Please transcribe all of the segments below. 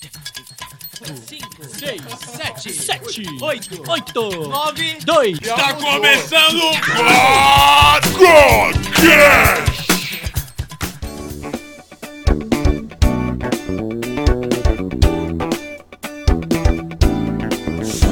Cinco, seis, sete, sete, oito, oito, nove, dois. Tá começando o Podcast!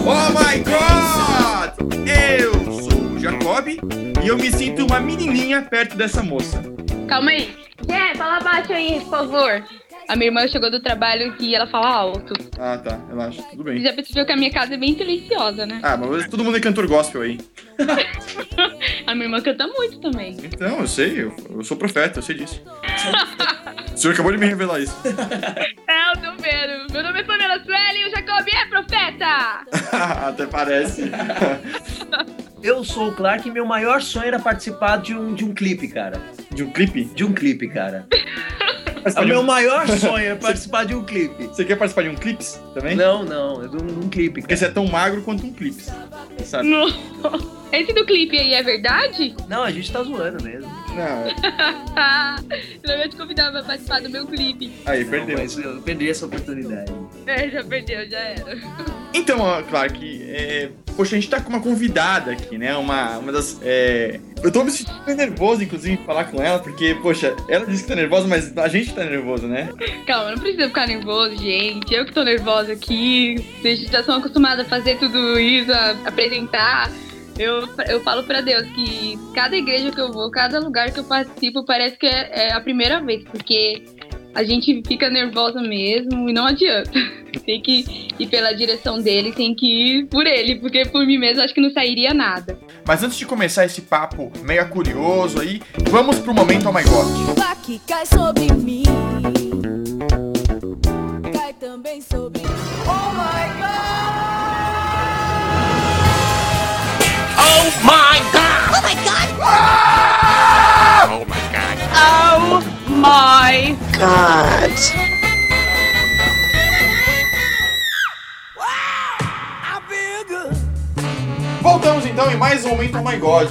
Oh my god! Eu sou o Jacob e eu me sinto uma menininha perto dessa moça. Calma aí. É, fala baixo aí, por favor. A minha irmã chegou do trabalho e ela fala alto. Ah, tá, relaxa, tudo bem. Já percebeu que a minha casa é bem silenciosa, né? Ah, mas todo mundo é cantor gospel aí. A minha irmã canta muito também. Então, eu sei, eu, eu sou profeta, eu sei disso. O senhor acabou de me revelar isso. É, eu tô vendo. Meu nome é Pamela Sueli e o Jacob é profeta! Até parece. Eu sou o Clark e meu maior sonho era participar de um, de um clipe, cara. De um clipe? De um clipe, cara. Mas O meu maior sonho é participar de um clipe. Você quer participar de um clips também? Não, não, é de um, um clipe, Porque cara. você é tão magro quanto um clips. Sabe? Não. Esse do clipe aí é verdade? Não, a gente tá zoando mesmo. Não, Eu ia te convidar pra participar do meu clipe. aí, Não, perdeu. mas eu perdi essa oportunidade. É, já perdeu, já era. Então, ó, Clark, é... poxa, a gente tá com uma convidada aqui, né? Uma, uma das. é, Eu tô me sentindo nervoso, inclusive, em falar com ela, porque, poxa, ela disse que tá nervosa, mas a gente tá nervoso, né? Calma, não precisa ficar nervoso, gente. Eu que tô nervosa aqui. Vocês já são acostumados a fazer tudo isso, a apresentar. Eu, eu falo pra Deus que cada igreja que eu vou, cada lugar que eu participo, parece que é, é a primeira vez, porque a gente fica nervosa mesmo e não adianta. Tem que ir pela direção dele, tem que ir por ele, porque por mim mesmo acho que não sairia nada. Mas antes de começar esse papo mega curioso aí, vamos pro momento Oh My God. que cai sobre mim. Cai também sobre mim. Oh my Oh my god! Oh my god! Oh my god! Oh my Voltamos então em mais um momento Oh My God.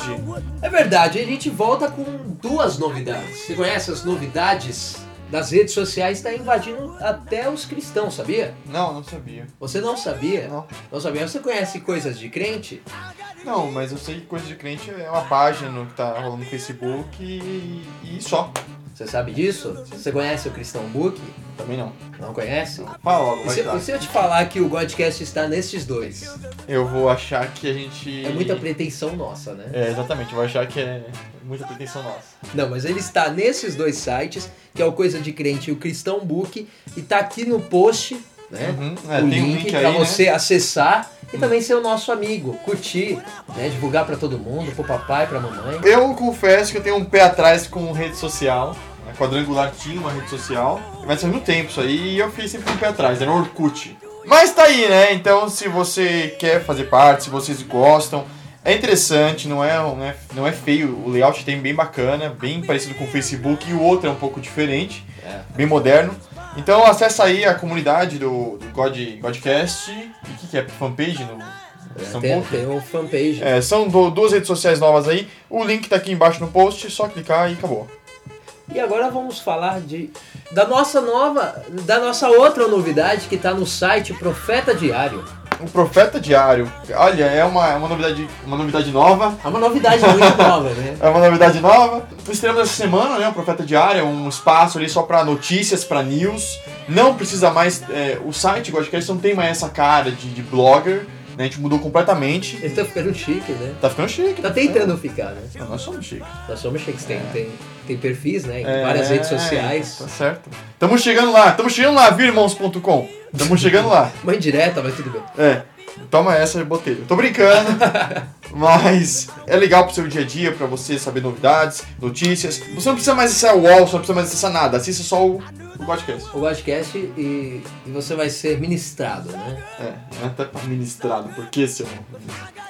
É verdade, a gente volta com duas novidades. Você conhece as novidades das redes sociais? Está invadindo até os cristãos, sabia? Não, não sabia. Você não sabia? Não. Não sabia? Você conhece coisas de crente? Não, mas eu sei que coisa de crente é uma página no- que tá rolando no Facebook e, e só. Você sabe disso? Você conhece o Cristão Book? Também não. Não conhece? Fala logo, E se, e se eu te falar que o Godcast está nesses dois? Eu vou achar que a gente. É muita pretensão nossa, né? É, exatamente, eu vou achar que é muita pretensão nossa. Não, mas ele está nesses dois sites, que é o Coisa de Crente e o Cristão Book, e tá aqui no post, né? Uhum, é, o tem um link, link pra aí, né? você acessar e também ser o nosso amigo, curtir, né? Divulgar pra todo mundo, pro papai, pra mamãe. Eu confesso que eu tenho um pé atrás com rede social. A Quadrangular tinha uma rede social, mas faz muito tempo isso aí e eu fiz sempre com um pé atrás, era no Orkut. Mas tá aí, né? Então se você quer fazer parte, se vocês gostam, é interessante, não é, não é, não é feio, o layout tem bem bacana, bem parecido com o Facebook e o outro é um pouco diferente, É. bem moderno. Então acessa aí a comunidade do, do God, Godcast. O que, que é? Fanpage no É, tem, tem um fanpage. é, são du- duas redes sociais novas aí. O link tá aqui embaixo no post, só clicar e acabou. E agora vamos falar de da nossa nova, da nossa outra novidade que tá no site Profeta Diário. O Profeta Diário. Olha, é uma, é uma, novidade, uma novidade nova. É uma novidade muito nova, né? É uma novidade nova. Estreamos essa semana, né? O Profeta Diário é um espaço ali só pra notícias, pra news. Não precisa mais. é, o site Godcast não tem mais essa cara de, de blogger. A gente mudou completamente. Ele tá ficando chique, né? Tá ficando chique. Tá tentando ficar, né? Não, nós somos chiques. Nós somos chiques, tem, tem, tem perfis, né? Em É, várias redes sociais. Tá certo. Tamo chegando lá. Tamo chegando lá, viu, irmãos.com. Tamo chegando lá. Uma indireta, mas tudo bem. É, toma essa, botelho. Tô brincando, mas é legal pro seu dia a dia, pra você saber novidades, notícias. Você não precisa mais acessar o UOL, você não precisa mais acessar nada. Assista só o, o podcast. O podcast e, e você vai ser ministrado, né? É, até pra ministrado, porque seu,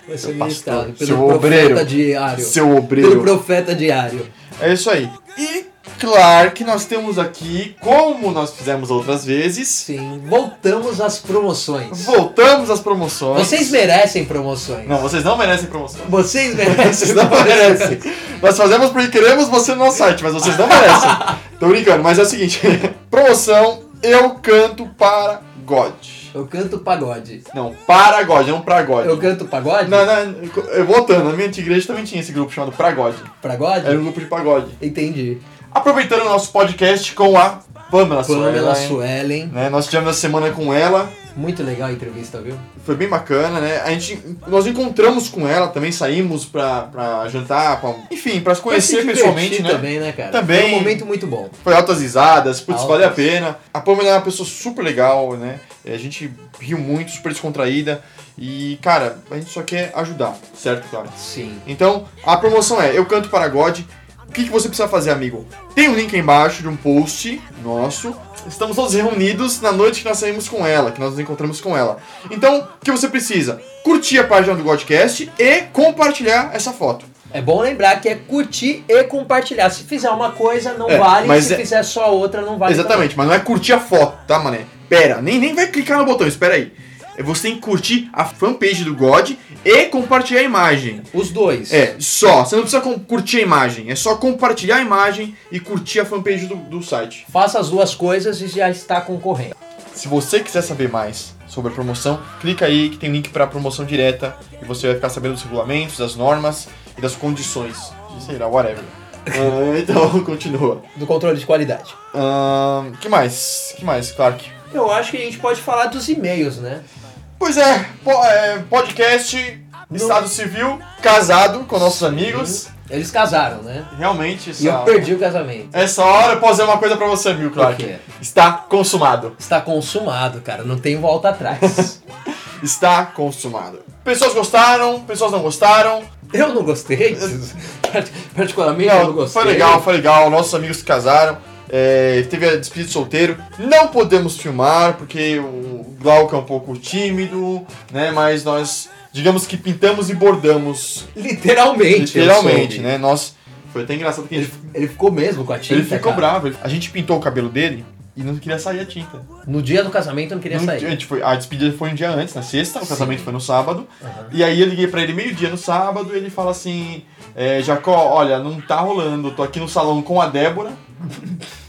Vai ser Seu ministrado pastor, pelo seu profeta obreiro, diário. seu Pelo obreiro. profeta diário. É isso aí. E claro que nós temos aqui, como nós fizemos outras vezes, Sim, voltamos às promoções. voltamos às promoções. Vocês merecem promoções. Não, vocês não merecem promoção. Vocês merecem Vocês não merecem. Nós fazemos porque queremos você no nosso site, mas vocês não merecem. Tô brincando, mas é o seguinte: promoção Eu canto para God. Eu canto pagode. Não, para God, não pra God. Eu canto pagode? Não, não, voltando, na minha antiga igreja também tinha esse grupo chamado Pragode. Pagode? Era um grupo de pagode. Entendi. Aproveitando o nosso podcast com a Pamela, Pamela Suelen, Suelen. né? Nós tivemos a semana com ela, Muito legal a entrevista, viu? foi bem bacana, né? A gente, nós encontramos com ela, também saímos pra, pra jantar, pra, enfim, pra se conhecer se pessoalmente, né? também, né, cara? Também. Foi um momento muito bom. Foi altas risadas, putz, Altas. valeu a pena. A Pamela é uma pessoa super legal, né? A gente riu muito, super descontraída. E, cara, a gente só quer ajudar, certo, claro? Sim. Então, a promoção é Eu Canto para God. O que, que você precisa fazer, amigo? Tem um link aí embaixo de um post nosso. Estamos todos reunidos na noite que nós saímos com ela, que nós nos encontramos com ela. Então, o que você precisa? Curtir a página do Godcast e compartilhar essa foto. É bom lembrar que é curtir e compartilhar. Se fizer uma coisa, não É, vale. Se é- fizer só outra, não vale. Exatamente, mas não é curtir a foto, tá, mané? Pera, nem, nem vai clicar no botão, espera aí. É você tem que curtir a fanpage do God e compartilhar a imagem. Os dois. É, só. Você não precisa curtir a imagem. É só compartilhar a imagem e curtir a fanpage do, do site. Faça as duas coisas e já está concorrendo. Se você quiser saber mais sobre a promoção, clica aí que tem link para promoção direta e você vai ficar sabendo dos regulamentos, das normas e das condições. De, sei lá, whatever. Ah, então, continua. Do controle de qualidade. Ahn, que mais? que mais, Clark? Eu acho que a gente pode falar dos e-mails, né? Pois é, po- é, podcast, Estado Civil, casado com nossos amigos. Eles casaram, né? Realmente, E eu essa, perdi o casamento. essa hora eu posso dizer uma coisa pra você, viu, O Clark? quê? Está consumado. Está consumado, cara. Não tem volta atrás. Está consumado. Pessoas gostaram, pessoas não gostaram. eu não gostei. Particularmente, eu não gostei. foi legal, foi legal. Nossos amigos se casaram. É, teve a despedida de solteiro. Não podemos filmar, porque o Glauco é um pouco tímido, né? Mas nós, digamos que pintamos e bordamos. Literalmente. Literalmente, né? Nós. Foi até engraçado que a Ele, gente ele ficou mesmo com a tinta. Ele ficou cara. bravo. A gente pintou o cabelo dele e não queria sair a tinta. No dia do casamento eu não queria No sair. dia- a, despedida foi um dia antes, na sexta, o casamento foi no sábado. E aí eu liguei pra ele meio-dia no sábado e ele fala assim: é, Jacó, olha, não tá rolando, tô aqui no salão com a Débora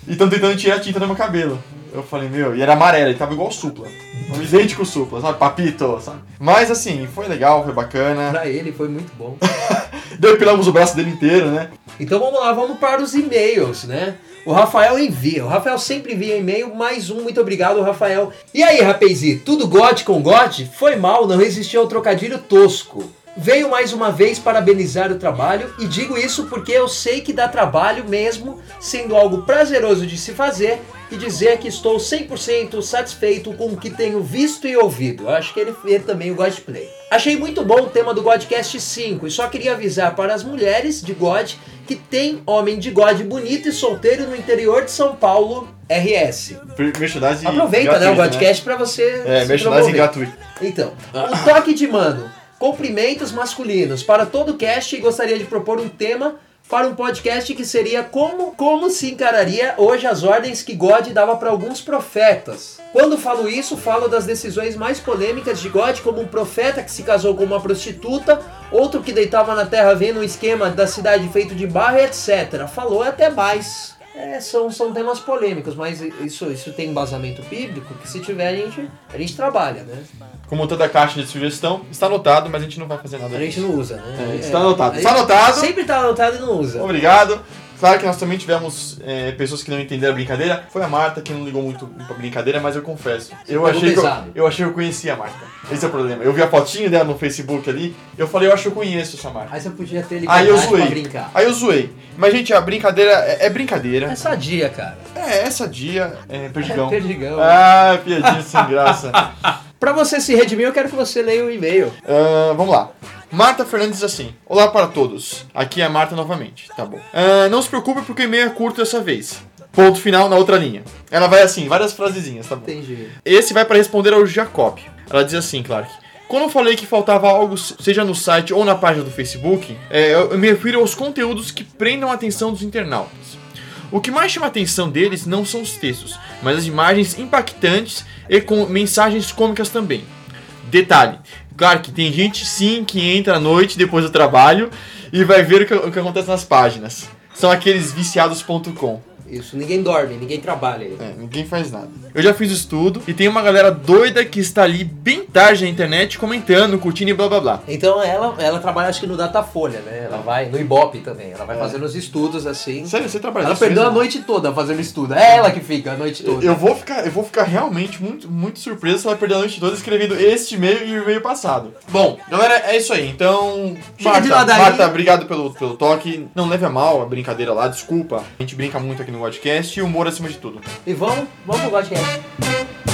e estão tentando tirar a tinta do meu cabelo. Eu falei, meu, e era amarelo, ele tava igual o Supla. Um idêntico Supla, sabe? Papito, sabe? Mas assim, foi legal, foi bacana. Pra ele foi muito bom. Depilamos o braço dele inteiro, né? Então vamos lá, vamos para os e-mails, né? O Rafael envia. O Rafael sempre envia e-mail. Mais um, muito obrigado, Rafael. E aí, rapazi, tudo God com God? Foi mal, não resistiu ao trocadilho tosco. Venho mais uma vez parabenizar o trabalho e digo isso porque eu sei que dá trabalho mesmo, sendo algo prazeroso de se fazer e dizer que estou 100% satisfeito com o que tenho visto e ouvido. Eu acho que ele fez também o Godplay. Achei muito bom o tema do Godcast 5 e só queria avisar para as mulheres de God que tem homem de God bonito e solteiro no interior de São Paulo, RS. Merchandising Aproveita, né, o gratuito, Godcast para você É, merchandising gratuito. Então, um toque de mano. Cumprimentos masculinos para todo o cast gostaria de propor um tema para um podcast que seria como, como se encararia hoje as ordens que God dava para alguns profetas. Quando falo isso, falo das decisões mais polêmicas de God, como um profeta que se casou com uma prostituta, outro que deitava na terra vendo um esquema da cidade feito de barro, etc. Falou até mais. É, são, são temas polêmicos, mas isso, isso tem embasamento bíblico que se tiver a gente, a gente trabalha, né? Como toda caixa de sugestão, está anotado, mas a gente não vai fazer nada A gente disso. não usa, né? É, está anotado. Está anotado. Sempre tá anotado e não usa. Obrigado. Claro que nós também tivemos é, pessoas que não entenderam a brincadeira. Foi a Marta que não ligou muito pra brincadeira, mas eu confesso. Eu achei, que eu, eu achei que eu conhecia a Marta. Esse é o problema. Eu vi a fotinha dela no Facebook ali, eu falei, eu acho que eu conheço essa Marta. Aí você podia ter Aí eu zoei. brincar. Aí eu zoei. Mas, gente, a brincadeira é, é brincadeira. É sadia, cara. É, essa dia é perdigão. É perdigão. Ah, piadinha sem graça. Pra você se redimir, eu quero que você leia o e-mail. Ah, vamos lá. Marta Fernandes assim: Olá para todos. Aqui é a Marta novamente. Tá bom. Ah, não se preocupe porque o e-mail é curto dessa vez. Ponto final na outra linha. Ela vai assim, várias frasezinhas, tá bom? Entendi. Esse vai para responder ao Jacob. Ela diz assim, Clark. Quando eu falei que faltava algo, seja no site ou na página do Facebook, é, eu me refiro aos conteúdos que prendam a atenção dos internautas. O que mais chama a atenção deles não são os textos, mas as imagens impactantes e com mensagens cômicas também. Detalhe, claro que tem gente sim que entra à noite depois do trabalho e vai ver o que, o que acontece nas páginas. São aqueles viciados.com. Isso, ninguém dorme, ninguém trabalha. É, ninguém faz nada. Eu já fiz estudo e tem uma galera doida que está ali bem tarde na internet comentando, curtindo e blá blá blá. Então ela, ela trabalha acho que no Datafolha, né? Ela vai no Ibope também, ela vai É. fazendo os estudos assim. Sério, você trabalha Ela perdeu a noite toda fazendo estudo. É ela que fica a noite toda. Eu vou ficar, eu vou ficar realmente muito, muito surpreso se ela perder a noite toda escrevendo este e-mail e o e-mail passado. Bom, galera, é isso aí. Então, Chega Marta. Marta, obrigado pelo, pelo toque. Não leve a mal a brincadeira lá, desculpa. A gente brinca muito aqui no podcast e humor acima de tudo. E vamos, vamos pro podcast.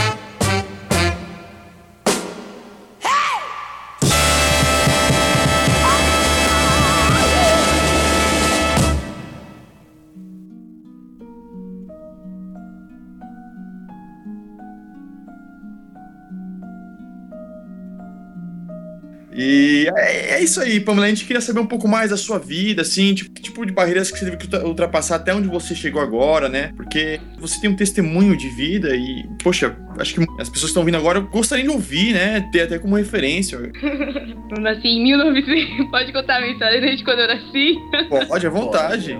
E é, é isso aí, Pamela. A gente queria saber um pouco mais da sua vida, assim, tipo, que tipo de barreiras que você teve que ultra- ultrapassar até onde você chegou agora, né? Porque você tem um testemunho de vida e, poxa, acho que as pessoas que estão ouvindo agora gostariam de ouvir, né? Ter até como referência. Eu nasci em 1900. Pode contar a minha história desde quando eu nasci? Pode, à vontade.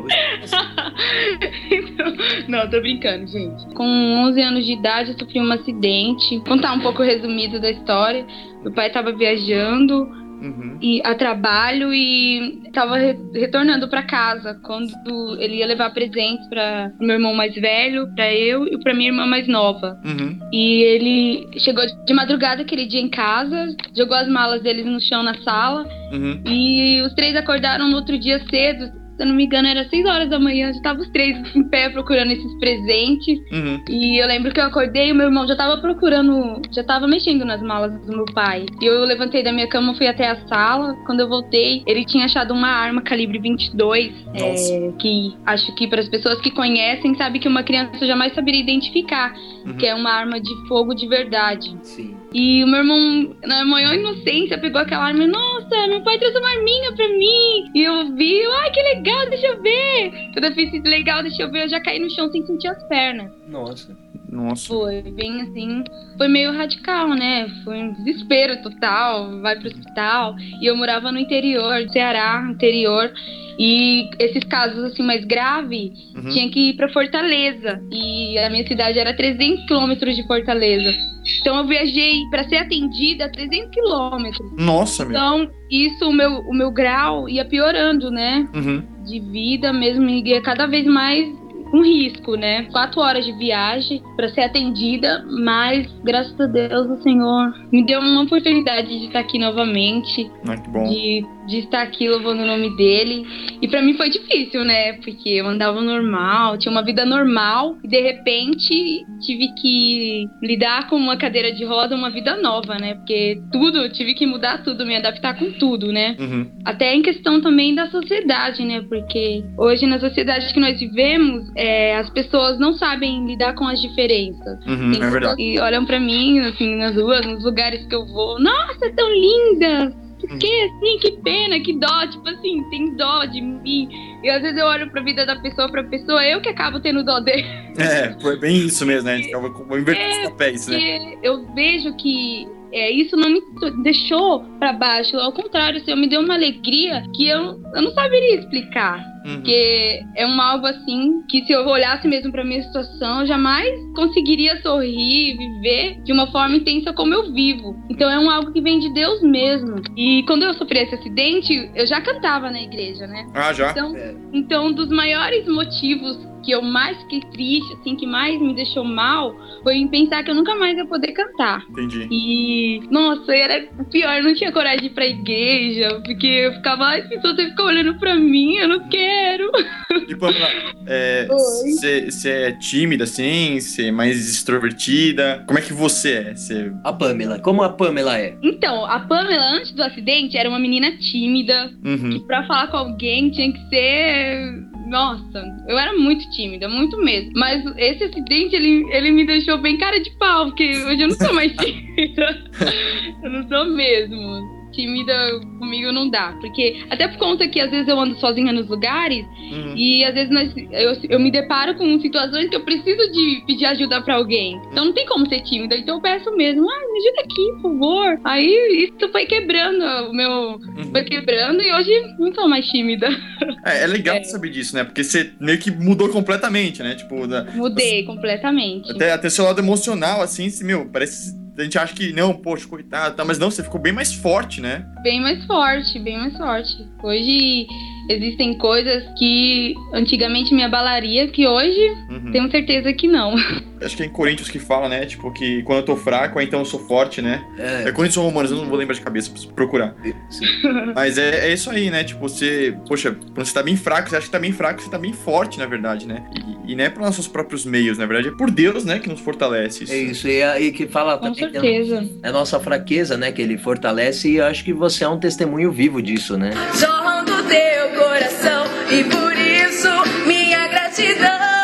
Então, não, tô brincando, gente. Com 11 anos de idade, eu sofri um acidente. Vou contar um pouco resumido da história. Meu pai tava viajando Uhum. e, a trabalho e tava re- retornando pra casa quando ele ia levar presentes para meu irmão mais velho, pra eu e pra minha irmã mais nova. Uhum. E ele chegou de madrugada aquele dia em casa, jogou as malas deles no chão na sala Uhum. e os três acordaram no outro dia cedo. Se eu não me engano, era 6 horas da manhã. Já tava os três em pé procurando esses presentes. Uhum. E eu lembro que eu acordei e o meu irmão já tava procurando, já tava mexendo nas malas do meu pai. E eu levantei da minha cama, fui até a sala. Quando eu voltei, ele tinha achado uma arma calibre 22. Nossa. é, que acho que para as pessoas que conhecem, sabe que uma criança jamais saberia identificar. Uhum. Que é uma arma de fogo de verdade. Sim. E o meu irmão, na maior inocência, pegou aquela arma e, nossa, meu pai trouxe uma arminha pra mim. E eu vi, ai, que legal, deixa eu ver. Quando eu fiz legal, deixa eu ver, eu já caí no chão sem sentir as pernas. Nossa. Nossa. Foi bem assim, foi meio radical, né? Foi um desespero total, vai pro hospital. E eu morava no interior, Ceará, interior. E esses casos assim mais graves, Uhum. tinha que ir pra Fortaleza. E a minha cidade era 300 quilômetros de Fortaleza. Então eu viajei pra ser atendida a 300 quilômetros. Nossa, meu. Então, isso, o meu, o meu grau ia piorando, né? Uhum. de vida mesmo e cada vez mais um risco, né? Quatro horas de viagem para ser atendida, mas graças a Deus o Senhor me deu uma oportunidade de estar aqui novamente, Ah, que bom. de, de estar aqui louvando o nome dele. E para mim foi difícil, né? Porque eu andava normal, tinha uma vida normal e de repente tive que lidar com uma cadeira de roda, uma vida nova, né? Porque tudo, eu tive que mudar tudo, me adaptar com tudo, né? Uhum. Até em questão também da sociedade, né? Porque hoje na sociedade que nós vivemos, é, as pessoas não sabem lidar com as diferenças. Uhum. É verdade. que olham pra mim, assim, nas ruas, nos lugares que eu vou. Nossa, tão linda! Que assim? Que pena, que dó. Tipo assim, tem dó de mim. E às vezes eu olho pra vida da pessoa, pra pessoa, eu que acabo tendo dó dele. É, foi bem isso mesmo, né? A gente ficava com- invertendo os papéis, né? Eu vejo que é, isso não me deixou pra baixo. Ao contrário, assim, me deu uma alegria que eu, eu não saberia explicar. Uhum. Porque é um algo assim que se eu olhasse mesmo pra minha situação, eu jamais conseguiria sorrir, viver de uma forma intensa como eu vivo. Então é um algo que vem de Deus mesmo. E quando eu sofri esse acidente, eu já cantava na igreja, né? Ah, já? Então, É. então, um dos maiores motivos que eu mais fiquei triste, assim, que mais me deixou mal, foi em pensar que eu nunca mais ia poder cantar. Entendi. E, nossa, era o pior, eu não tinha coragem de ir pra igreja, porque eu ficava, ai, as pessoas ficar olhando pra mim, eu não quero. E Pamela, é, Oi. você é tímida assim? Você é mais extrovertida? Como é que você é? Você... A Pamela, como a Pamela é? Então, a Pamela, antes do acidente, era uma menina tímida, Uhum. que pra falar com alguém tinha que ser. Nossa, eu era muito tímida, muito mesmo. Mas esse acidente, ele, ele me deixou bem cara de pau, porque hoje eu não sou mais tímida. eu não sou mesmo. Tímida comigo não dá. Porque, até por conta que às vezes eu ando sozinha nos lugares Uhum. e às vezes nós- eu, eu me deparo com situações que eu preciso de pedir ajuda pra alguém. Então não tem como ser tímida. Então eu peço mesmo, ah, me ajuda aqui, por favor. Aí isso foi quebrando o meu. Uhum. Foi quebrando e hoje não sou mais tímida. É, é legal É. saber disso, né? Porque você meio que mudou completamente, né? Tipo, da- Mudei completamente. até, até seu lado emocional, assim, meu, parece. A gente acha que, não, poxa, coitado, tá, mas não, você ficou bem mais forte, né? Bem mais forte, bem mais forte. Hoje existem coisas que antigamente me abalaria, que hoje Uhum. tenho certeza que não. Acho que é em Coríntios que fala, né? Tipo, que quando eu tô fraco, aí então eu sou forte, né? É É, Coríntios ou Romanos, eu não vou lembrar de cabeça, preciso procurar. sim. Mas é, é isso aí, né? Tipo, você, poxa, quando você tá bem fraco, você acha que tá bem fraco, você tá bem forte, na verdade, né? E, e não é pelos nossos próprios meios, na verdade, é por Deus, né, que nos fortalece. Isso. É isso, e aí que fala Com também que certeza. é a nossa fraqueza, né, que ele fortalece, e eu acho que você é um testemunho vivo disso, né? Jorram do teu coração e por isso minha gratidão.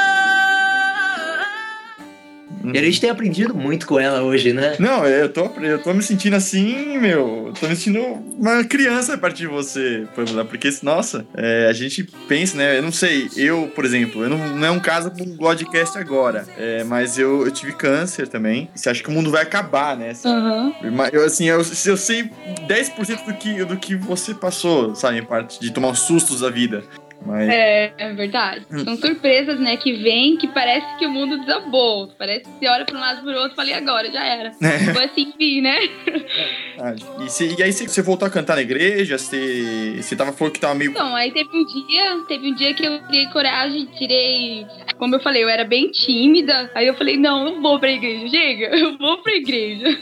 E a gente tem aprendido muito com ela hoje, né? Não, eu tô, eu tô me sentindo assim, meu. eu Tô me sentindo uma criança a partir de você, Pamela. Porque, nossa, é, a gente pensa, né? Eu não sei, eu, por exemplo, eu não, não é um caso com o podcast agora. é, mas eu, eu tive câncer também. Você acha que o mundo vai acabar, né? Aham. Mas eu, assim, eu, eu sei 10% do que, do que você passou, sabe? Em parte de tomar os sustos da vida. Mas. É, é verdade. Hum. São surpresas, né, que vem que parece que o mundo desabou. Parece que você olha pra um lado pro outro e fala, e agora? Já era. É. Foi assim que vi, né? verdade. E, se- e aí você, voltou a cantar na igreja? Você, você tava falando que tava meio. Então, aí teve um dia, teve um dia que eu criei coragem, tirei. Como eu falei, eu era bem tímida. Aí eu falei, não, eu vou pra igreja, chega, eu vou pra igreja.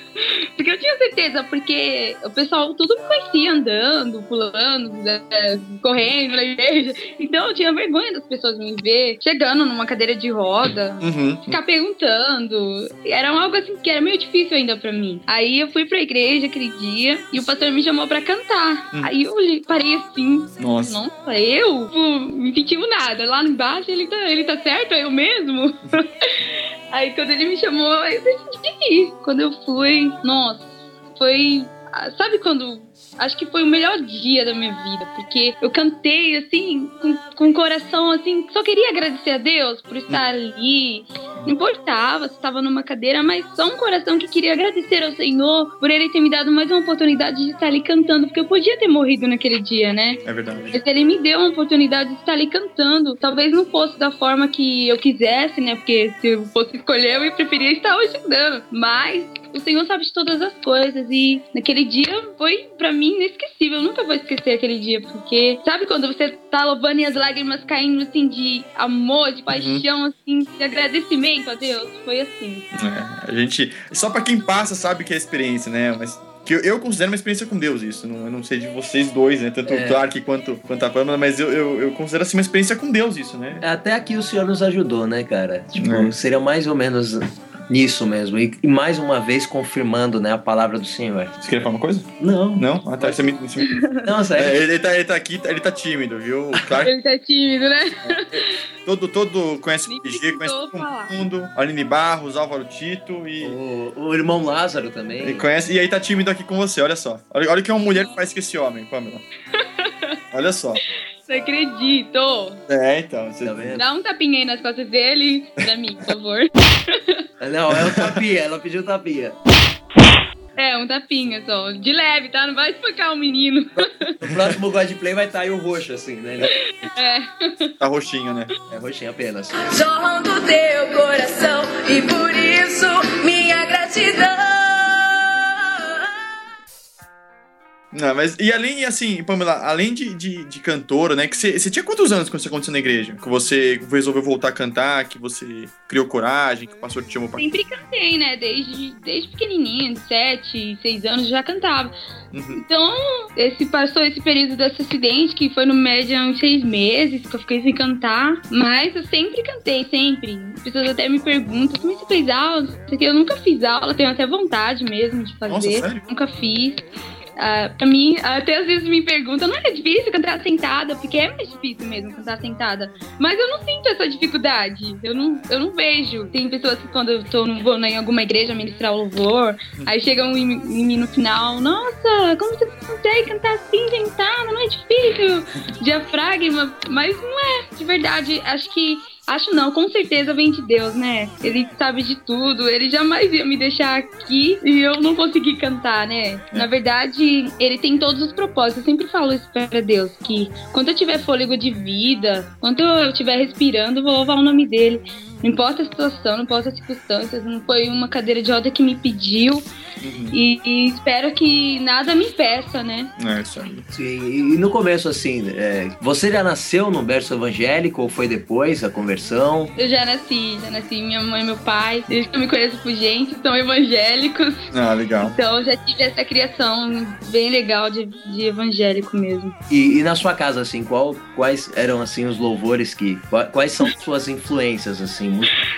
Porque eu tinha certeza, porque o pessoal tudo me conhecia andando, pulando, é, correndo na igreja. Então eu tinha vergonha das pessoas me ver chegando numa cadeira de roda. Uhum. Ficar perguntando. Era algo assim que era meio difícil ainda pra mim. Aí eu fui pra igreja aquele dia e o pastor me chamou pra cantar. Hum. Aí eu parei assim, Nossa. nossa, eu? Tipo, me sentindo nada. Lá embaixo ele tá, ele tá certo, é eu mesmo? Aí quando ele me chamou, eu decidi ir. Quando eu fui, nossa, foi. ah, Sabe quando. Acho que foi o melhor dia da minha vida, porque eu cantei assim, com, com o coração assim, só queria agradecer a Deus por estar ali. Não importava se estava numa cadeira, mas só um coração que queria agradecer ao Senhor por ele ter me dado mais uma oportunidade de estar ali cantando, porque eu podia ter morrido naquele dia, né? É verdade. Mas ele me deu uma oportunidade de estar ali cantando. Talvez não fosse da forma que eu quisesse, né? Porque se eu fosse escolher, eu preferia estar hoje andando. Mas o Senhor sabe de todas as coisas. E naquele dia foi, pra mim, inesquecível. Eu nunca vou esquecer aquele dia. Porque sabe quando você tá louvando e as lágrimas caindo, assim, de amor, de paixão, assim, de agradecimento a Deus? Foi assim. É, a gente. Só pra quem passa sabe que é experiência, né? Mas. Que eu, eu considero uma experiência com Deus, isso. Não, eu não sei de vocês dois, né? Tanto É. o Clark quanto, quanto a Pamela, mas eu, eu, eu considero assim uma experiência com Deus, isso, né? Até aqui o senhor nos ajudou, né, cara? Tipo, É. seria mais ou menos nisso mesmo. E, e mais uma vez confirmando, né, a palavra do Senhor. Você queria falar uma coisa? Não, Não? Ah, tá. Você me, você me- não, É, sério. ele, ele tá, ele tá aqui, ele tá tímido, viu? O Clark, Ele tá tímido, né? todo, todo conhece o PG, conhece todo mundo. Aline Barros, Álvaro Tito e. O, o irmão Lázaro também. E, conhece, e aí tá tímido aqui com você, olha só. Olha, olha o que uma mulher faz com esse homem, Pamela. Olha só. Não acredito. É, então. Você, Tá vendo? Dá um tapinha aí nas costas dele pra mim, por favor. Não, é o tapinha, ela pediu tapinha. É, um tapinha só. De leve, tá? Não vai espancar o menino. No próximo God Play vai estar aí o roxo, assim, né? É. tá roxinho, né? É roxinho apenas. Jorram do teu coração e por isso minha gratidão. Não, mas e além, assim, Pamela, além de, de, de cantora, né? Que você você tinha quantos anos quando isso aconteceu na igreja? Que você resolveu voltar a cantar, que você criou coragem, que o pastor te chamou pra. Sempre cantei, né? Desde, desde pequenininha, de 7, 6 anos, já cantava. Uhum. Então, esse passou esse período desse acidente, que foi no média uns seis meses, que eu fiquei sem cantar. Mas eu sempre cantei, sempre. As pessoas até me perguntam, como você fez aula? Aqui eu nunca fiz aula, tenho até vontade mesmo de fazer. Nossa, sério? Nunca fiz. Ah, pra mim, até às vezes me perguntam, não é difícil cantar sentada? Porque é mais difícil mesmo cantar sentada. Mas eu não sinto essa dificuldade. Eu não, eu não vejo. Tem pessoas que quando eu tô, vou em alguma igreja ministrar o louvor, aí chegam em, em mim no final, nossa, como você consegue cantar assim sentada? Não é difícil. Diafragma, mas não é, de verdade. Acho que. Acho não, com certeza vem de Deus, né? Ele sabe de tudo, ele jamais ia me deixar aqui e eu não conseguir cantar, né? Na verdade, ele tem todos os propósitos. Eu sempre falo isso pra Deus, que quando eu tiver fôlego de vida, quando eu estiver respirando, eu vou louvar o nome dele. Não importa a situação, não importa as circunstâncias, não foi uma cadeira de roda que me pediu. E, e espero que nada me impeça, né? É isso aí. Sim, e no começo, assim, é, você já nasceu num berço evangélico ou foi depois a conversão? Eu já nasci, já nasci, minha mãe e meu pai, eles que eu me conheço por gente, são evangélicos. Ah, legal. Então eu já tive essa criação bem legal de, de evangélico mesmo. E, e na sua casa, assim, qual, quais eram, assim, os louvores que... qua- Quais são suas influências, assim?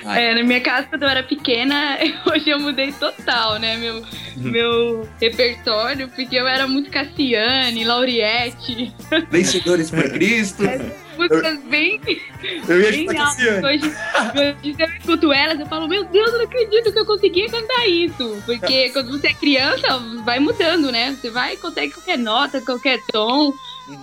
É, na minha casa, quando eu era pequena, hoje eu mudei total, né? Meu, meu repertório, porque eu era muito Cassiane, Lauriette, Vencedores por Cristo. músicas bem, Eu ia bem altas. Hoje, hoje eu escuto elas, eu falo, meu Deus, eu não acredito que eu conseguia cantar isso. Porque quando você é criança, vai mudando, né? Você vai consegue qualquer nota, qualquer tom.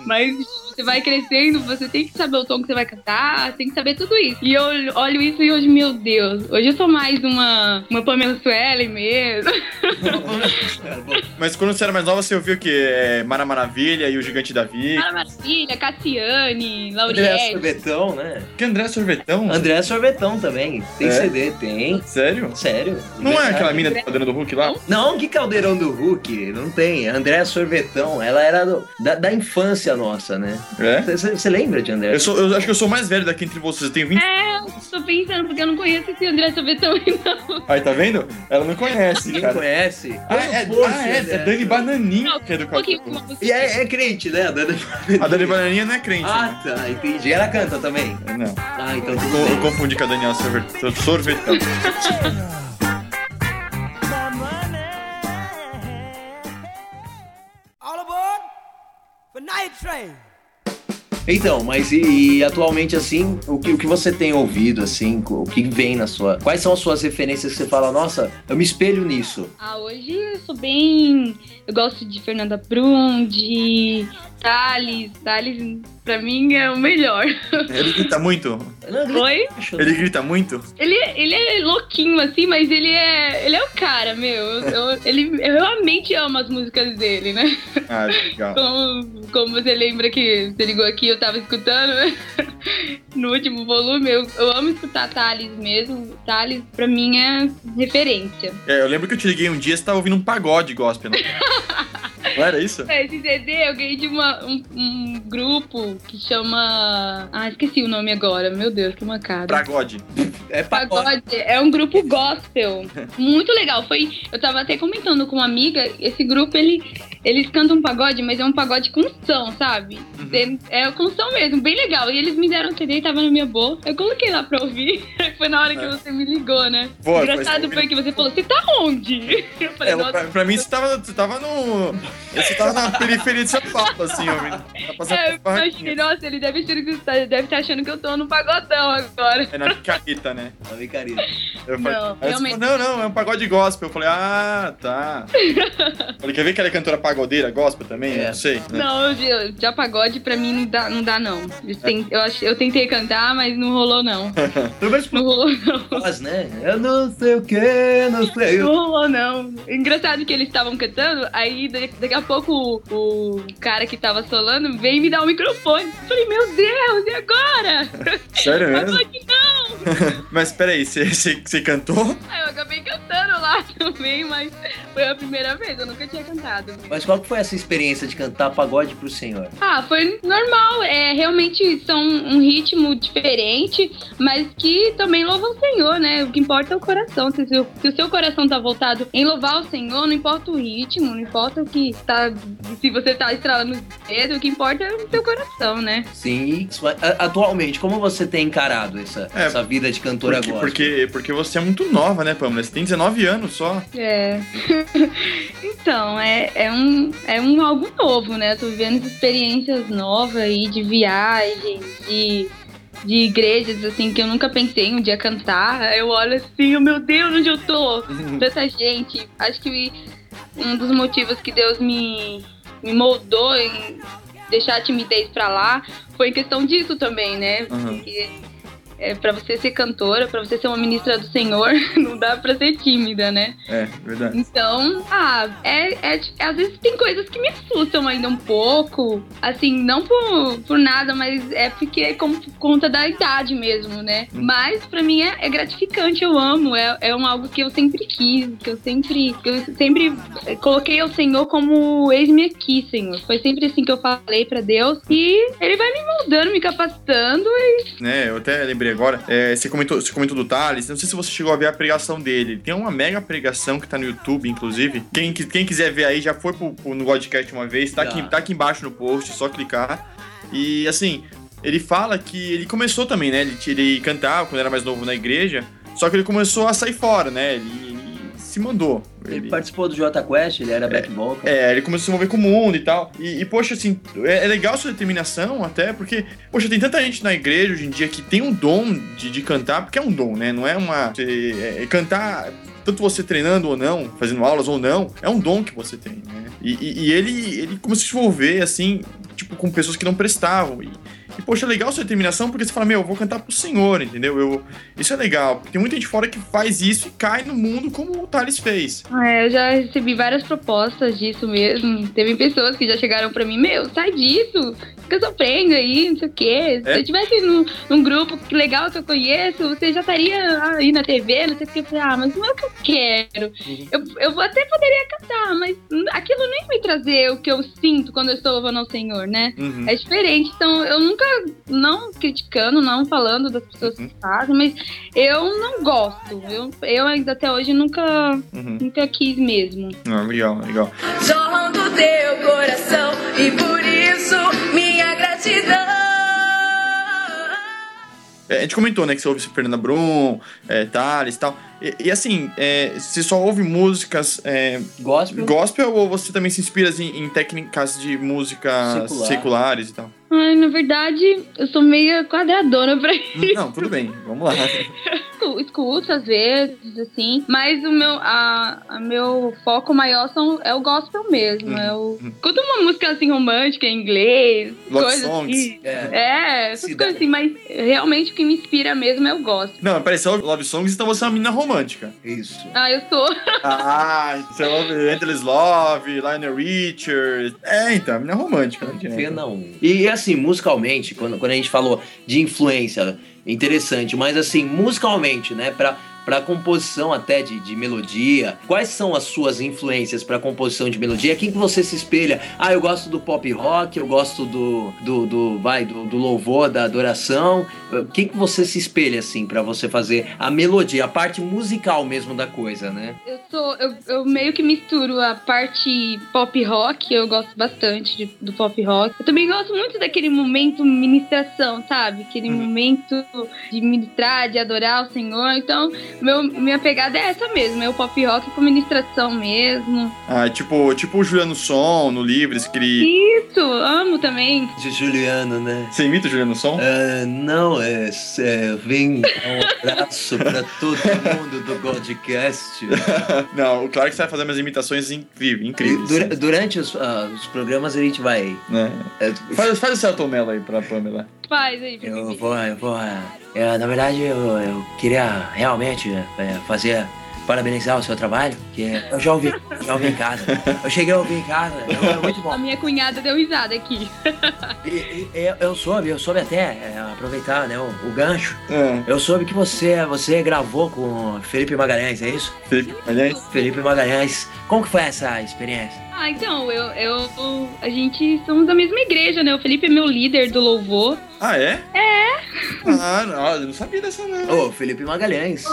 Mas você vai crescendo, você tem que saber o tom que você vai cantar, tem que saber tudo isso. E eu olho isso e hoje, meu Deus, hoje eu sou mais uma, uma Pamela Suelen mesmo. Mas quando você era mais nova, você ouviu o quê? É, Mara Maravilha e o Gigante Davi. Mara Maravilha, Cassiane, André Lauriette. Sorvetão, né? Que André Sorvetão? André Sorvetão também. Tem É? CD, tem. Sério? Sério. Não é aquela mina do Padrão do Hulk lá? Não, que caldeirão do Hulk, não tem. André Sorvetão, ela era do- da, da infância nossa, né? É? Você lembra de André? Eu, sou, eu acho que eu sou mais velho daqui entre vocês. Eu tenho 20. É, eu tô pensando, porque eu não conheço esse André Sorvetão não. Aí, tá vendo? Ela não conhece, Ninguém cara. conhece. Ah, é, Poxa, ah, é, é? Dani Bananinha que é do Um E é, é crente, né? A Dani- A Dani Bananinha não é crente. Ah, tá, entendi. Ela canta também. né? Não. Ah, então Eu, eu confundi com a Daniela Sorvetão. Sorvetão. All aboard for Night Train. Então, mas e, e atualmente, assim, o que, o que você tem ouvido, assim, o que vem na sua. Quais são as suas referências que você fala, nossa, eu me espelho nisso? Ah, hoje eu sou bem. Eu gosto de Fernanda Brum, de Thales. Thales, pra mim, é o melhor. Ele grita muito? Oi? Ele grita muito? Ele, ele é louquinho, assim, mas ele é. Ele é o cara, meu. Eu, eu- ele, eu realmente amo as músicas dele, né? Ah, legal. Como, como você lembra que você ligou aqui, eu tava escutando né? no último volume. Eu, eu amo escutar Thales mesmo. Thales, pra mim, é referência. É, eu lembro que eu te liguei um dia e você tava ouvindo um pagode gospel. Não, não era isso? Esse CD eu ganhei de uma, um, um grupo que chama. Ah, esqueci o nome agora. Meu Deus, que mancada. Pagode. É Pagode é um grupo gospel. Muito legal. Foi, eu tava até comentando com uma amiga, esse grupo ele eles cantam pagode, mas é um pagode com som, sabe? É, é com som mesmo, bem legal. E eles me deram um CD, tava na minha bolsa. Eu coloquei lá pra ouvir. Foi na hora que você me ligou, né? Pô, Engraçado foi que você falou, você tá onde? Eu falei, É, nossa, pra, pra mim você tava, você tava no. Você tava na periferia de São Paulo, assim, ouvindo. Tá passando é, eu achei, nossa, ele deve estar deve estar achando que eu tô no pagodão agora. É na picareta, né? Carinho. Eu falei, Não, realmente. falou, não, não, é um pagode gospel. Eu falei, ah, tá. falei, quer ver que ela é cantora pagodeira gospel também? É. Não sei. né? Não, eu- já pagode pra mim não dá, não, dá, não. Eu, ten- eu, eu tentei cantar, mas não rolou, não. Não rolou, não. voz, né? Eu não sei o que, não sei. Não rolou, não. Engraçado que eles estavam cantando, aí da- daqui a pouco o, o cara que tava solando veio me dar o microfone. Eu falei, meu Deus, e agora? Sério Falou mesmo? que não. Mas peraí, você, você, você cantou? Aí eu acabei cantando lá também, mas foi a primeira vez, eu nunca tinha cantado. Mas qual foi essa experiência de cantar pagode pro senhor? Ah, foi normal. É, realmente são um ritmo diferente, mas que também louvam o Senhor, né? O que importa é o coração. Se, o seu- se o seu coração tá voltado em louvar o Senhor, não importa o ritmo, não importa o que tá. Se você tá estralando os dedos, o que importa é o seu coração, né? Sim. Atualmente, como você tem encarado essa, É, essa vida de cantora Porque, gospel? porque, porque você é muito nova, né, Pamela? Você tem 19 anos. só. É. então, é, é, um, é um algo novo, né? Eu tô vivendo experiências novas aí de viagem, de, de igrejas, assim, que eu nunca pensei um dia cantar. Eu olho assim, oh, meu Deus, onde eu tô? Tanta gente. Acho que um dos motivos que Deus me, me moldou em deixar a timidez pra lá foi em questão disso também, né? Uhum. Porque é, para você ser cantora, pra você ser uma ministra do Senhor, não dá pra ser tímida, né? É, verdade. Então, ah, é, é, às vezes tem coisas que me assustam ainda um pouco. Assim, não por, por nada, mas é porque é por conta da idade mesmo, né? Mas pra mim é, é gratificante, eu amo. É, é um algo que eu sempre quis, que eu sempre, que eu sempre eh, coloquei o Senhor como eis-me aqui, Senhor. Foi sempre assim que eu falei pra Deus. E ele vai me moldando, me capacitando e né, eu até lembrei agora, é, você, comentou, você comentou do Thales, não sei se você chegou a ver a pregação dele. Tem uma mega pregação que tá no YouTube, inclusive. Quem, quem quiser ver aí, já foi pro, pro- no Godcast uma vez, tá aqui, tá aqui embaixo no post, é só clicar. E assim, ele fala que ele começou também, né? Ele, ele cantava quando era mais novo na igreja, só que ele começou a sair fora, né? Ele se mandou. Ele participou do Jota Quest, ele era back vocal. É, ele começou a se envolver com o mundo e tal. E, e, poxa, assim, é, é legal sua determinação até, porque, poxa, tem tanta gente na igreja hoje em dia que tem um dom de, de cantar, porque é um dom, né? Não é uma. é- é cantar. Tanto você treinando ou não, fazendo aulas ou não, é um dom que você tem, né? E, e- e ele, ele começou a se envolver, assim, tipo, com pessoas que não prestavam. E, e, poxa, é legal sua determinação, porque você fala, meu, eu vou cantar pro Senhor, entendeu? Eu, isso é legal. Tem muita gente fora que faz isso e cai no mundo como o Thales fez. É, eu já recebi várias propostas disso mesmo. Teve pessoas que já chegaram pra mim, meu, sai disso, fica sofrendo aí, não sei o quê. Se É? eu tivesse num, num grupo que legal que eu conheço, você já estaria aí na TV, não sei o quê. Eu falei, ah, mas não é o que eu quero. Eu, eu até poderia cantar, mas aquilo nem me trazer o que eu sinto quando eu estou louvando ao Senhor, né? Uhum. É diferente, então eu nunca, não criticando, não falando das pessoas que fazem, mas eu não gosto. Eu, eu ainda até hoje nunca, Uhum. nunca quis mesmo. Ah, legal, legal. Jorram do teu coração e por isso minha gratidão. É, a gente comentou, né, que você ouve Fernanda Brum, é, Thales e tal. E, e, assim, é, você só ouve músicas é, Gospel. gospel ou você também se inspira em, em técnicas de música Secular. seculares e tal? Ai, na verdade, eu sou meio quadradona pra isso. Não, tudo bem, vamos lá. Escu- Escuto às vezes, assim, mas o meu, a, a meu foco maior são, é o gospel mesmo. Uhum, É o, uhum. escuto uma música assim romântica em inglês, Love coisas songs. assim. É. É, essas Cidade. coisas assim, mas realmente o que me inspira mesmo é o gospel. Não, ouve Love Songs, então você é uma menina romântica. Isso. Ah, eu sou. Ah, você ouve Endless Love, Lionel Richard. É, então, é menina romântica. Não adianta. Fia não. E assim, musicalmente, quando, quando a gente falou de influência, interessante, mas assim, musicalmente, né, pra, pra composição até de, de melodia, quais são as suas influências pra composição de melodia? Quem que você se espelha? Ah, eu gosto do pop rock, eu gosto do, do, do vai, do, do louvor, da adoração. Quem que você se espelha, assim, pra você fazer a melodia, a parte musical mesmo da coisa, né? Eu sou. Eu, eu meio que misturo a parte pop rock, eu gosto bastante de- do pop rock. Eu também gosto muito daquele momento ministração, sabe? Aquele Uhum. momento de ministrar, de adorar o Senhor. Então, meu, minha pegada é essa mesmo, é o pop rock com ministração mesmo. Ah, tipo, tipo o Juliano Som, no Livres, que ele... Isso, amo também. De Juliano, né? Você imita o Juliano Som? Ah, não, é, é, vem um abraço pra todo mundo do Godcast. Não, o Clark sabe fazer umas imitações incríveis, incríveis. dura- durante os, ah, os programas a gente vai. né? é, Faz, faz o Celton Mello aí pra Pamela. Faz aí, eu vou, eu vou. é, na verdade, eu, eu queria realmente é, fazer. Parabenizar o seu trabalho, que eu já ouvi, já ouvi em casa. Eu cheguei a ouvir em casa, é muito bom. A minha cunhada deu risada aqui. E, e- eu, eu soube, eu soube até é, aproveitar né, o, o gancho. É, Eu soube que você, você gravou com Felipe Magalhães, é isso? Felipe, aliás, Felipe Magalhães. Como que foi essa experiência? Ah, então, eu, eu. A gente somos da mesma igreja, né? O Felipe é meu líder do louvor. Ah, é? É. Ah, não, eu não sabia dessa não. Ô, Felipe Magalhães.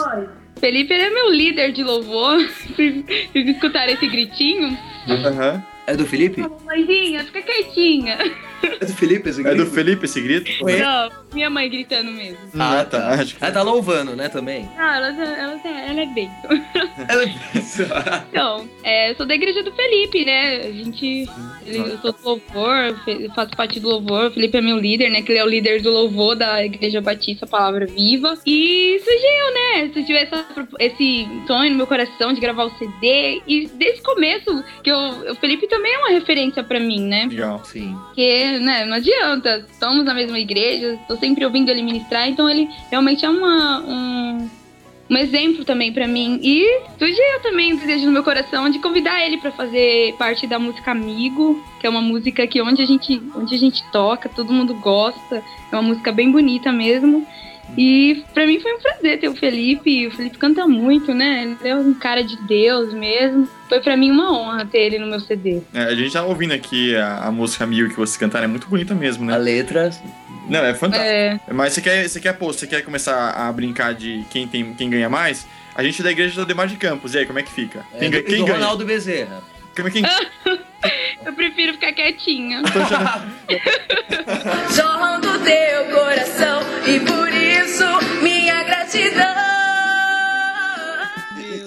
Felipe ele é meu líder de louvor. Vocês escutaram esse gritinho? Aham. É do Felipe? Mãezinha, fica quietinha. É do Felipe esse É grito? do Felipe esse grito? Não, minha mãe gritando mesmo. Ah, tá. Acho que... Ela tá louvando, né, também? Não, ela, ela, ela é bem. Ela... Então, é, eu sou da igreja do Felipe, né? A gente. eu sou do louvor, faço parte do louvor. O Felipe é meu líder, né? Que ele é o líder do louvor da Igreja Batista Palavra Viva. E surgiu, né? Surgiu essa, esse sonho no meu coração de gravar o CD. E desde o começo, que eu, o Felipe também é uma referência pra mim, né? Legal. Sim. Porque, né, não adianta. Estamos na mesma igreja, tô sempre ouvindo ele ministrar, então ele realmente é uma, um, um exemplo também pra mim. E surgiu também o desejo no meu coração de convidar ele pra fazer parte da música Amigo, que é uma música que onde a gente, onde a gente toca, todo mundo gosta. É uma música bem bonita mesmo. E pra mim foi um prazer ter o Felipe. O Felipe canta muito, né? Ele é um cara de Deus mesmo. Foi pra mim uma honra ter ele no meu CD. É, a gente tá ouvindo aqui a, a música Mil que vocês cantaram, é muito bonita mesmo, A né? letra. Não, é fantástico. É, Mas você quer, você quer, pô, você quer começar a brincar de quem, tem, quem ganha mais? A gente é da igreja do Demar de Campos, e aí, como é que fica? É, Quem, do, quem do ganha? Ronaldo Bezerra. Quem, quem, eu prefiro ficar quietinha. Jorram do teu coração e por isso minha gratidão.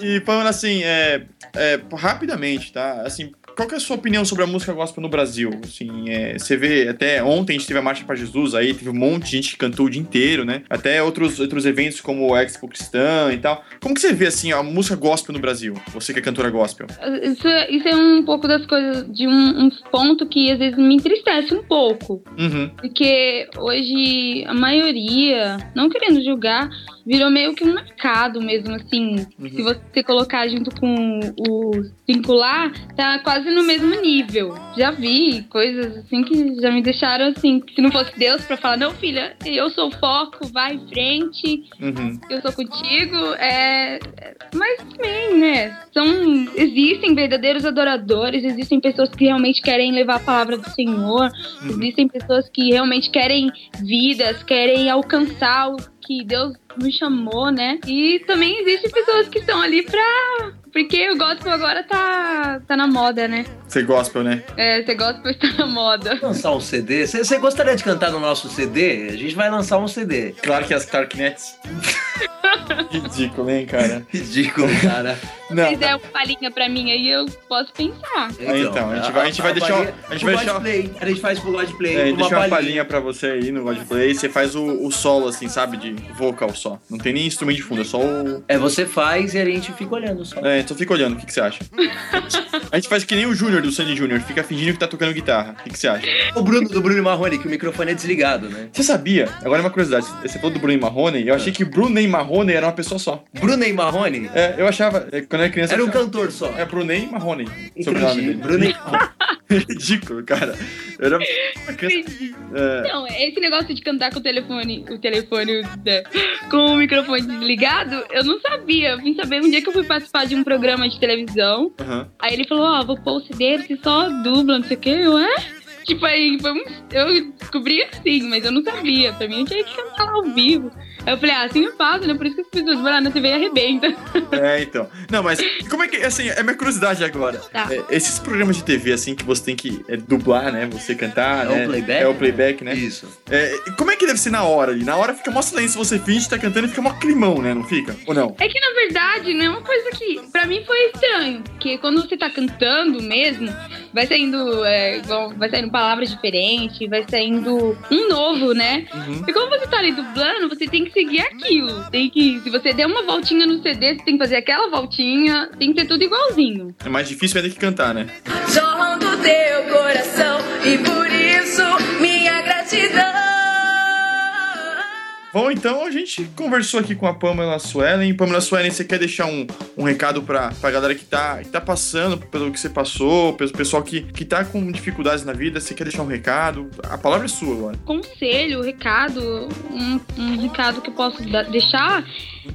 E falando assim, é, é, rapidamente, tá? Assim, qual que é a sua opinião sobre a música gospel no Brasil? Assim, é, você vê, até ontem a gente teve a Marcha para Jesus aí, teve um monte de gente que cantou o dia inteiro, né? Até outros, outros eventos como o Expo Cristã e tal. Como que você vê, assim, a música gospel no Brasil? Você que é cantora gospel. Isso, é- isso é um pouco das coisas, de um, um ponto que às vezes me entristece um pouco. Uhum. Porque hoje a maioria, não querendo julgar, virou meio que um mercado mesmo, assim. Uhum. Se você colocar junto com o singular, tá quase no mesmo nível. Já vi coisas assim que já me deixaram assim, que se não fosse Deus pra falar, não, filha, eu sou o foco, vai em frente, Uhum. eu sou contigo, é. Mas também, né? São. Existem verdadeiros adoradores, existem pessoas que realmente querem levar a palavra do Senhor, existem pessoas que realmente querem vidas, querem alcançar o que Deus nos chamou, né? E também existem pessoas que estão ali pra. Porque o gospel agora tá, tá na moda, né? Você gospel, né? É, você gospel está na moda. Lançar um CD. Você você gostaria de cantar no nosso CD? A gente vai lançar um CD. Claro que as Clarknets. Ridículo, hein, cara? Ridículo, cara. Não. Se der uma palhinha pra mim aí, eu posso pensar. Ah, então, a gente vai- a gente vai deixar- palhinha- a gente pro vai deixar- Godplay. A gente faz pro Godplay. É, uma deixa uma palhinha. pra você aí no Godplay. Você faz o, o solo, assim, sabe? De vocal só. Não tem nem instrumento de fundo, é só o. É, você faz e a gente fica olhando só. É, só fica olhando, o que, que você acha? A gente faz que nem o Júnior do Sandy Júnior, fica fingindo que tá tocando guitarra. O que, que você acha? O Bruno do Bruno Marrone, que o microfone é desligado, né? Você sabia? Agora é uma curiosidade. Você falou do Bruno e Marrone, eu achei que Bruno e Marrone era uma pessoa só. Bruno e Marrone É, eu achava, é, quando eu era criança. era um cantor só. É Bruno e Marrone. Sobrenome Entendi. e Marrone. Ridículo, cara. Eu era uma criança. É, Não, esse negócio de cantar com o telefone, o telefone, né, com o microfone desligado, eu não sabia. Eu vim saber um dia que eu fui participar de um programa de televisão. aham. Aí ele falou, ó, vou pôr o CD, você só dubla, não sei o quê. Eu, é? Tipo, aí foi um, eu descobri assim, mas eu não sabia. Pra mim eu tinha que cantar lá ao vivo. Eu falei, ah, assim eu faço, né? Por isso que as pessoas vão lá na TV e arrebenta. É, então. Não, mas como é que. Assim, é minha curiosidade agora. Tá. É, esses programas de TV, assim, que você tem que é, dublar, né? Você cantar, É o né? playback, É o playback, né? Isso. É, como é que deve ser na hora ali? Na hora fica mó silêncio, você finge que tá cantando e fica mó climão, né? Não fica? Ou não? É que na verdade não é uma coisa que pra mim foi estranho, porque quando você tá cantando mesmo, vai saindo, é, vai saindo palavras diferentes, vai saindo um novo, né? Uhum. E como você tá ali dublando, você tem que seguir aquilo. Tem que, se você der uma voltinha no CD, você tem que fazer aquela voltinha, tem que ser tudo igualzinho. É mais difícil ainda que cantar, né? Jorram do teu coração e por isso minha gratidão. Bom, então a gente conversou aqui com a Pamela Suelen. Pamela Suelen, você quer deixar um, um recado pra, pra galera que tá, que tá passando pelo que você passou, pelo pessoal que, que tá com dificuldades na vida? Você quer deixar um recado? A palavra é sua agora. conselho, recado, um, um recado que eu posso da- deixar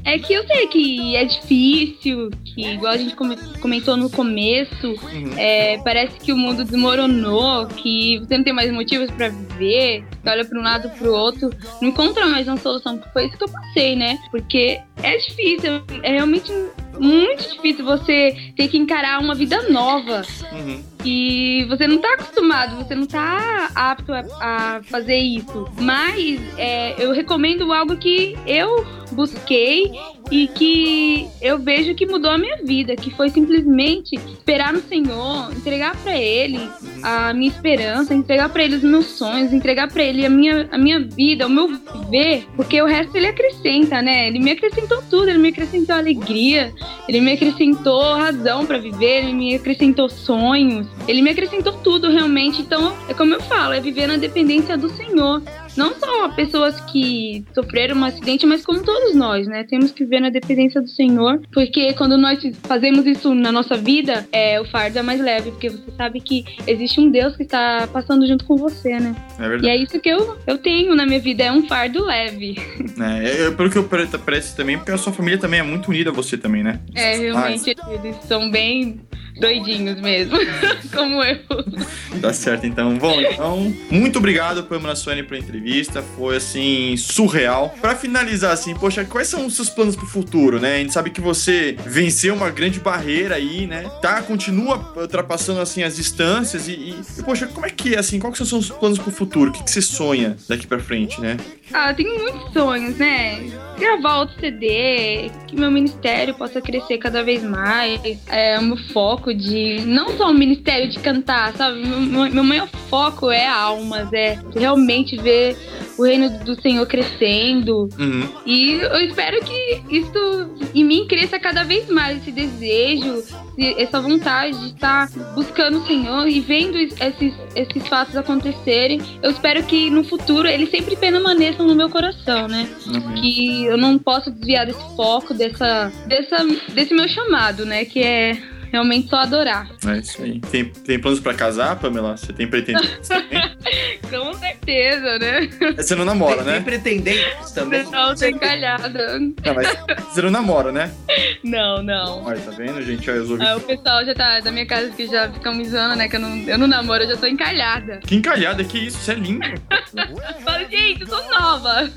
é que eu sei que é difícil, que igual a gente come- comentou no começo, Uhum. é, parece que o mundo desmoronou, que você não tem mais motivos pra viver, você olha pra um lado pro outro, não encontra mais uma solução, foi isso que eu passei, né? Porque é difícil, é realmente muito difícil você ter que encarar uma vida nova. Uhum. E você não tá acostumado, você não tá apto a, a fazer isso. Mas é, eu recomendo algo que eu busquei e que eu vejo que mudou a minha vida, que foi simplesmente esperar no Senhor, entregar pra Ele a minha esperança, entregar pra Ele os meus sonhos, entregar pra Ele a minha, a minha vida, o meu viver, porque o resto Ele acrescenta, né? Ele me acrescentou tudo, Ele me acrescentou alegria, Ele me acrescentou razão pra viver, Ele me acrescentou sonhos, Ele me acrescentou tudo realmente. Então, é como eu falo, é viver na dependência do Senhor. Não só pessoas que sofreram um acidente, mas como todos nós, né? Temos que viver na dependência do Senhor, porque quando nós fazemos isso na nossa vida, é, o fardo é mais leve, porque você sabe que existe um Deus que está passando junto com você, né? É E verdade. é isso que eu, eu tenho na minha vida, é um fardo leve. É, eu- pelo que eu pare- parece também, porque a sua família também é muito unida a você também, né? É, realmente, eles são bem doidinhos mesmo, como eu. Tá certo, então. Bom, então, muito obrigado, Pamela Sony, pela entrevista. Foi, assim, surreal. Pra finalizar, assim, poxa, quais são os seus planos pro futuro, né? A gente sabe que você venceu uma grande barreira aí, né? Tá, continua ultrapassando, assim, as distâncias e, e, poxa, como é que é, assim? Quais são os seus planos pro futuro? O que, que você sonha daqui pra frente, né? Ah, eu tenho muitos sonhos, né? Gravar outro CD, que meu ministério possa crescer cada vez mais. É o meu foco de. Não só o ministério de cantar, sabe? Meu, maior foco é almas, é realmente ver o reino do Senhor crescendo. Uhum. E eu espero que isso em mim cresça cada vez mais, esse desejo, essa vontade de estar buscando o Senhor e vendo es- esses, esses fatos acontecerem. Eu espero que no futuro eles sempre no meu coração, né? Uhum. Que eu não posso desviar desse foco, dessa, dessa, desse meu chamado, né? Que é realmente só adorar. É isso aí. Tem, tem planos pra casar, Pamela? Você tem pretendentes também? Com certeza, né? Você não namora, Tem, tem né? pretendentes também. Não, tô encalhada. Não, mas você não namora, né? Não, não. Olha, tá vendo, gente? Olha, os ouvintes. Ah, o pessoal já tá da minha casa que já ficam me zoando, né? Que eu não, eu não namoro, eu já tô encalhada. Que encalhada, que isso? Você é lindo. Fala, gente, eu sou nova.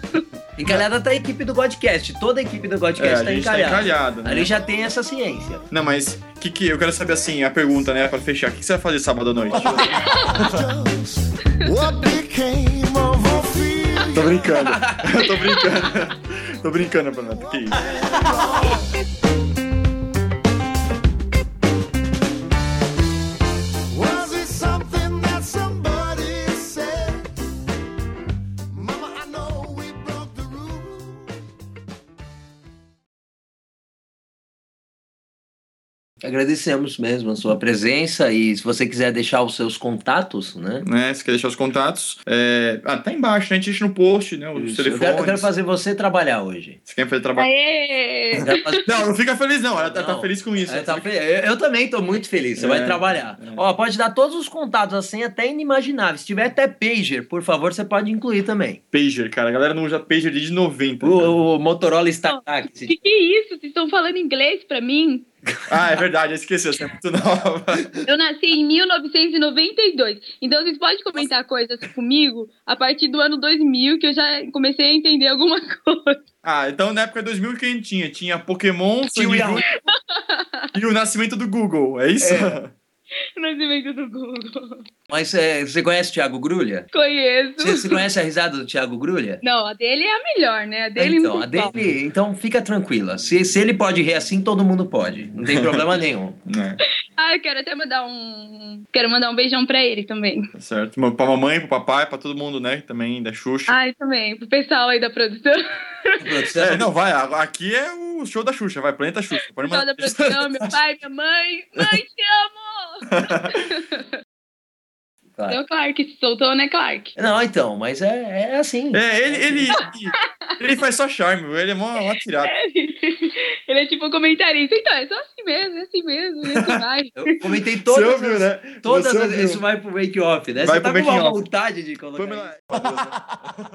Encalhada tá a equipe do Godcast. Toda a equipe do É, Godcast a tá gente tá encalhada. encalhado, né? Ali já tem essa ciência. Não, mas que que eu quero saber assim, a pergunta, né, pra fechar. O que que você vai fazer sábado à noite? Tô brincando. Tô brincando. Tô brincando, Pamela. Que isso? Agradecemos mesmo a sua presença e se você quiser deixar os seus contatos, né? Né, você quer deixar os contatos? É... Ah, tá embaixo, né? A gente deixa no post, né? Os Isso. Eu telefones. quero, eu quero fazer você trabalhar hoje. Você quer fazer trabalho? Eu fazer- Não, não fica feliz, não. Ela tá, tá Não. feliz com isso. É, tá Fica- eu, eu também tô muito feliz. Você É, vai trabalhar. é. Ó, pode dar todos os contatos assim, até inimagináveis. Se tiver até pager, por favor, você pode incluir também. Pager, cara. A galera não usa Pager desde 90. cara. O, o Motorola StarTAC. Que que é isso? Vocês estão falando inglês pra mim? Ah, é verdade, eu esqueci, você é muito nova. Eu nasci em 1992. Então vocês podem comentar coisas comigo a partir do ano 2000, que eu já comecei a entender alguma coisa. Ah, então na época de 2000 que a gente tinha? Tinha Pokémon, Yahoo. e o nascimento do Google, é isso? Nascimento do Google. Mas é, você conhece o Thiago Grulha? Conheço. Você, você conhece a risada do Thiago Grulha? Não, a dele é a melhor, né? A dele então, não a dele, então fica tranquila. Se, se ele pode rir assim, todo mundo pode. Não tem problema nenhum. É, Ah, eu quero até mandar um. Quero mandar um beijão pra ele também. tá certo. Pra mamãe, pro papai, pra todo mundo, né? Também, da Xuxa. Ai, também. Pro pessoal aí da produção. É, não, vai, aqui é o show da Xuxa, vai, Planeta Xuxa. Pode Pessoal da mandar. produção, meu pai, minha mãe. Mãe, te amo! Claro. É o Clark, se soltou, né, Clark? Não, então, mas é, é assim. É, ele, ele, ele faz só charme, ele é mó, mó tirado. Ele é tipo comentarista. Então, é só assim mesmo, é assim mesmo. E assim vai. Eu comentei Você todas ouviu, as- né? Todas Você as- ouviu. Isso vai pro make-off, né? Vai Você tá com uma vontade de colocar. Pamela-